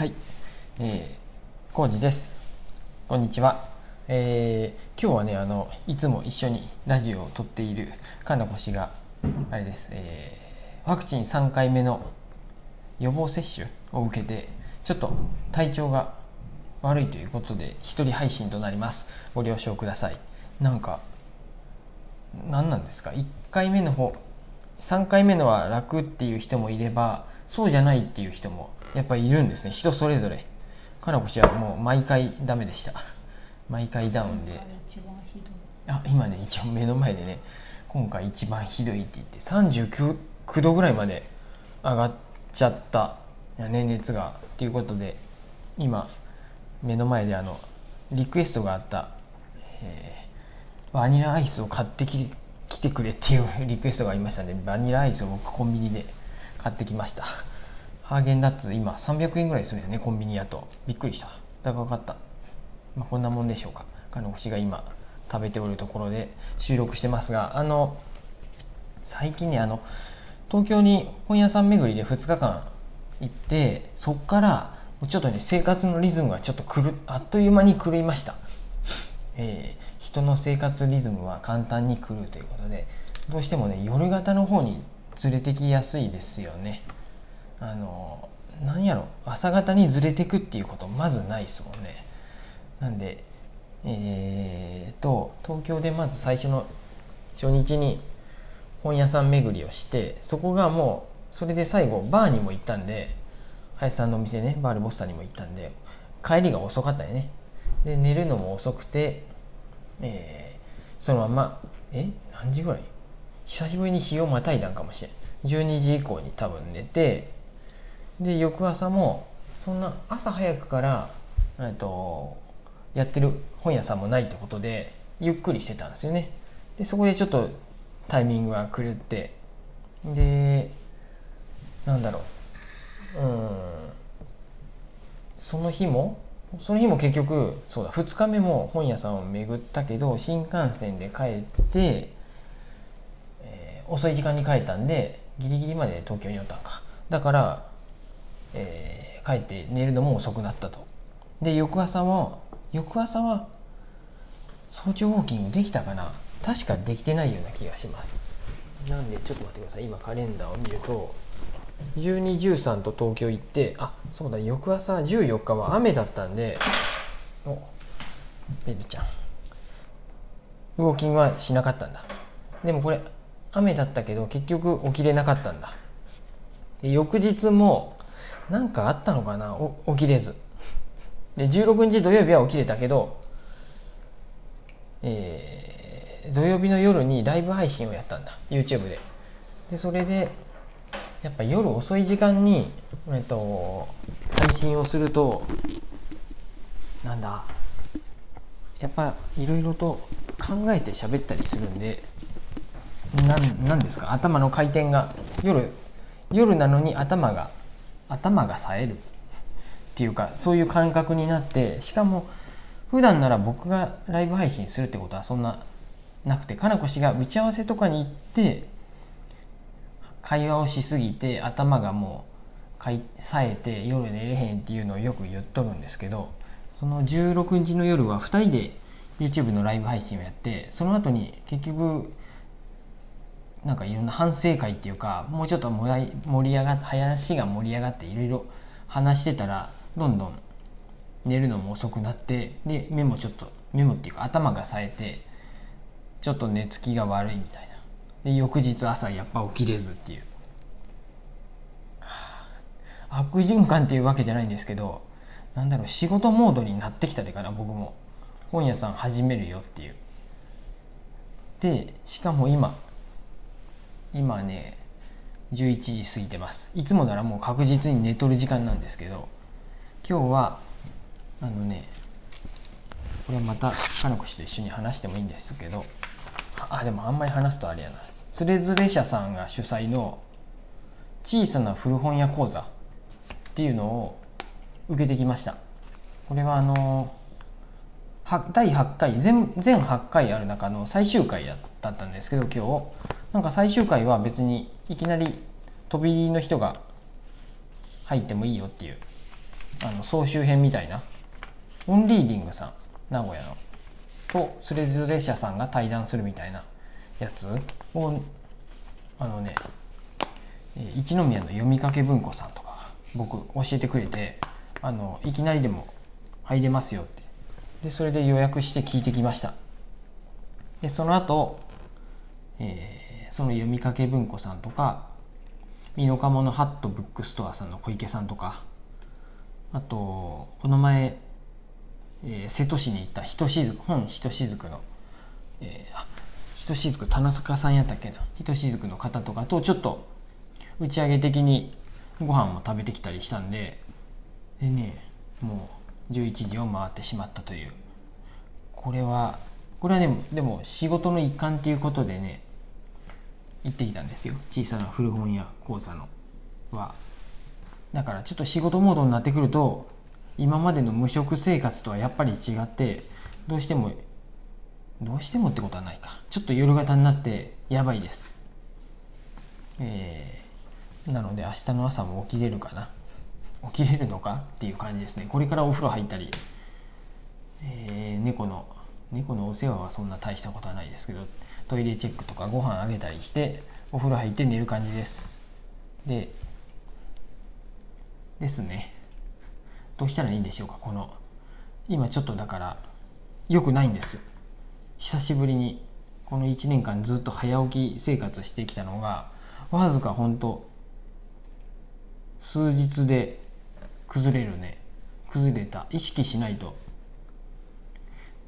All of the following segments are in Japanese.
はい、えー、コウジです。こんにちは。えー、今日はね、あのいつも一緒にラジオを撮っているかなこ氏があれです、えー、ワクチン3回目の予防接種を受けてちょっと体調が悪いということで一人配信となります。ご了承ください。なんか何なんですか？1回目の方3回目のは楽っていう人もいればそうじゃないっていう人もやっぱりいるんですね。人それぞれ。かなこ氏はもう毎回ダメでした。毎回ダウンで。あ今ね一応目の前でね今回一番ひどいって言って39度ぐらいまで上がっちゃった。ね熱が。っていうことで今目の前であのリクエストがあった、えー、バニラアイスを買ってきてくれっていうリクエストがありましたのでバニラアイスを僕コンビニで買ってきました。ハーゲンダッツ今300円ぐらいするよねコンビニやと。びっくりした。高かった、まあ、こんなもんでしょうか。かの星が今食べておるところで収録してますがあの最近ねあの東京に本屋さん巡りで2日間行ってそっからちょっとね生活のリズムがちょっとるあっという間に狂いました、えー、人の生活リズムは簡単に狂うということでどうしてもね夜型の方に連れてきやすいですよねあの何やろ朝方にずれてくっていうことまずないですもんねなんでえーと東京でまず最初の初日に本屋さん巡りをしてそこがもうそれで最後バーにも行ったんで林さんのお店ねバールボスターにも行ったんで帰りが遅かったよねで寝るのも遅くて、えー、そのままえ何時ぐらい久しぶりに日をまたいだんかもしれん。12時以降に多分寝てで翌朝もそんな朝早くからえっとやってる本屋さんもないってことでゆっくりしてたんですよね。でそこでちょっとタイミングが狂ってでなんだろう。うん。その日もその日も結局そうだ2日目も本屋さんを巡ったけど新幹線で帰って、遅い時間に帰ったんでギリギリまで東京におったんか。だからえー、帰って寝るのも遅くなったと。で翌朝も翌朝は早朝ウォーキングできたかな。確かできてないような気がします。なんでちょっと待ってください。今カレンダーを見ると1213と東京行ってあそうだ翌朝14日は雨だったんでおベルちゃん。ウォーキングはしなかったんだ。でもこれ雨だったけど結局起きれなかったんだ。で翌日もなんかあったのかな起きれず。で16日土曜日は起きれたけど、えー、土曜日の夜にライブ配信をやったんだ YouTube で。でそれでやっぱ夜遅い時間に、えっと、配信をするとなんだやっぱいろいろと考えて喋ったりするんで何ですか？頭の回転が。夜夜なのに頭が頭が冴える。っていうかそういう感覚になってしかも普段なら僕がライブ配信するってことはそんななくてかなこ氏が打ち合わせとかに行って会話をしすぎて頭がもうかい冴えて夜寝れへんっていうのをよく言っとるんですけどその16日の夜は2人で YouTube のライブ配信をやってその後に結局なんかいろんな反省会っていうかもうちょっと盛り上がって話が盛り上がっていろいろ話してたらどんどん寝るのも遅くなってで目もちょっと目もっていうか頭が冴えてちょっと寝つきが悪いみたいな。で翌日朝やっぱ起きれずっていう、はあ、悪循環っていうわけじゃないんですけどなんだろう仕事モードになってきたでから僕も。本屋さん始めるよっていう。でしかも今今ね11時過ぎてます。いつもならもう確実に寝とる時間なんですけど今日はあのねこれまたかのこ氏と一緒に話してもいいんですけどあでもあんまり話すとあれやな。つれづれ社さんが主催の小さな古本屋講座っていうのを受けてきました。これはあの第8回全全8回ある中の最終回だったんですけど今日。なんか最終回は別にいきなり飛び入りの人が入ってもいいよっていうあの総集編みたいな。オンリーディングさん名古屋の。とそれぞれ社さんが対談するみたいなやつ。をあのね一宮の読みかけ文庫さんとか僕教えてくれてあのいきなりでも入れますよって。でそれで予約して聞いてきました。でその後、えー、その読みかけ文庫さんとか美濃加茂のハットブックストアさんの小池さんとかあとこの前、えー、瀬戸市に行ったひとしずく本ひとしずくの、えー、あひとしずく田中さんやったっけなひとしずくの方とかとちょっと打ち上げ的にご飯も食べてきたりしたんででねもう11時を回ってしまったという。これはこれはねでも仕事の一環っていうことでね行ってきたんですよ。小さな古本屋講座のは。だからちょっと仕事モードになってくると今までの無職生活とはやっぱり違ってどうしてもどうしてもってことはないか。ちょっと夜型になってやばいです。えー、なので明日の朝も起きれるかな。起きれるのかっていう感じですね。これからお風呂入ったり、えー、猫の猫のお世話はそんな大したことはないですけどトイレチェックとかご飯あげたりしてお風呂入って寝る感じです。でですね。どうしたらいいんでしょうかこの今ちょっとだから良くないんです。久しぶりにこの1年間ずっと早起き生活してきたのがわずか本当数日で崩れるね。崩れた。意識しないと。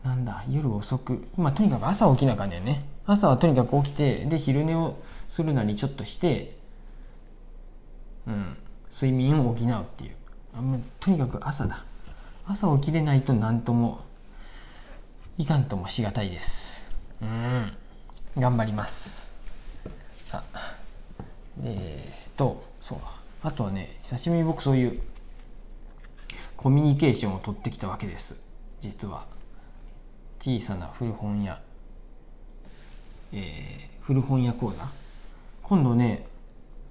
なんだ夜遅く。まあとにかく朝起きなあかんねんね。朝はとにかく起きてで昼寝をするなりちょっとしてうん睡眠を補うっていう。あとにかく朝だ。朝起きれないと何ともいかんともしがたいです。うん。頑張ります。あ。でえっとそう。あとはね久しぶりに僕そういうコミュニケーションを取ってきたわけです。実は。小さな古本屋、えー、古本屋講座。今度ね、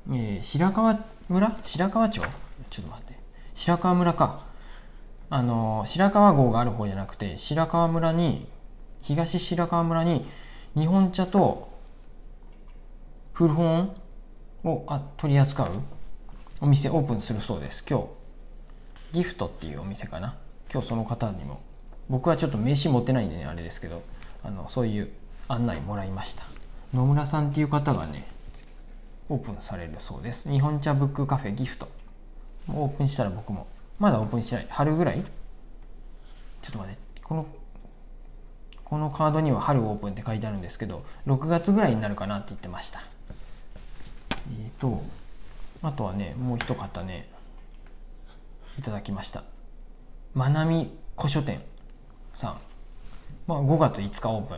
えー、白川村？白川町？ちょっと待って。白川村か。あの白川郷がある方じゃなくて白川村に東白川村に日本茶と古本をあ取り扱うお店オープンするそうです。今日ギフトっていうお店かな。今日その方にも僕はちょっと名刺持ってないんでねあれですけどあのそういう案内もらいました。野村さんっていう方がねオープンされるそうです。日本茶ブックカフェギフト。オープンしたら僕もまだオープンしてない。春ぐらい？ちょっと待って。このこのカードには春オープンって書いてあるんですけど6月ぐらいになるかなって言ってました。えっ、ー、とあとはねもう一方ねいただきました。まなみ古書店。さん、まあ、5月5日オープン。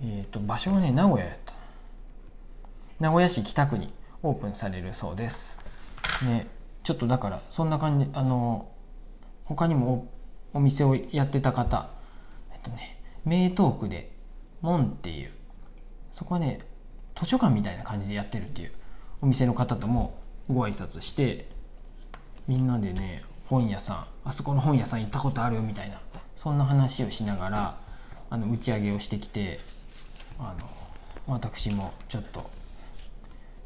えっ、ー、と場所はね名古屋やった。名古屋市北区にオープンされるそうです。ねちょっとだからそんな感じあの他にもお店をやってた方えっとね名東区で門っていうそこはね図書館みたいな感じでやってるっていうお店の方ともご挨拶してみんなでね本屋さんあそこの本屋さん行ったことあるみたいなそんな話をしながらあの打ち上げをしてきてあの私もちょっと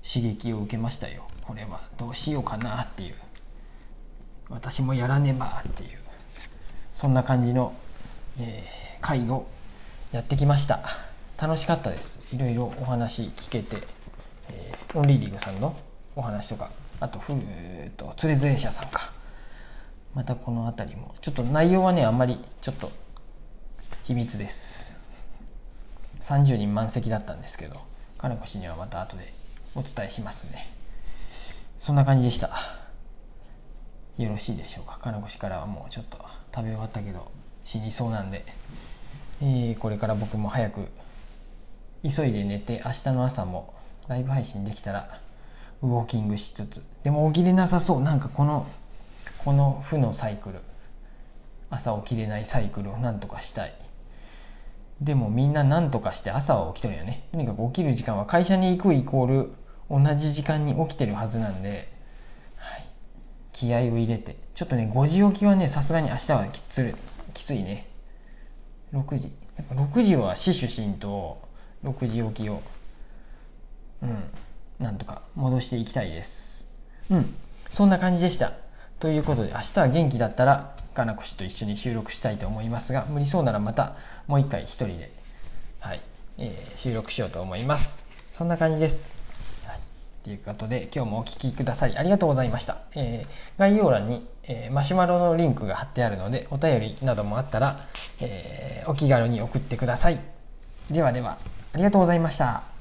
刺激を受けましたよ。これはどうしようかなっていう。私もやらねばっていう。そんな感じの、えー、会をやってきました。楽しかったです。いろいろお話聞けて、えー、オンリーディングさんのお話とかあとふーっとつれづれ社さんか。またこの辺りも。ちょっと内容はねあんまりちょっと秘密です。30人満席だったんですけど金子氏にはまた後でお伝えしますね。そんな感じでした。よろしいでしょうか？金子氏からはもうちょっと食べ終わったけど死にそうなんで、えー、これから僕も早く急いで寝て明日の朝もライブ配信できたらウォーキングしつつ。でも起きれなさそう。なんかこのこの負のサイクル朝起きれないサイクルをなんとかしたい。でもみんな何とかして朝は起きとるよね。とにかく起きる時間は会社に行くイコール同じ時間に起きてるはずなんで、はい、気合を入れて。ちょっとね5時起きはねさすがに明日はきついきついね。6時。やっぱ6時は死守しんと6時起きをうんなんとか戻していきたいです。うん。そんな感じでした。ということで明日は元気だったらかなこしと一緒に収録したいと思いますが無理そうならまたもう一回一人で、はいえー、収録しようと思います。そんな感じです。とい。うことで今日もお聴きくださりありがとうございました、えー、概要欄に、えー、マシュマロのリンクが貼ってあるのでお便りなどもあったら、えー、お気軽に送ってください。ではではありがとうございました。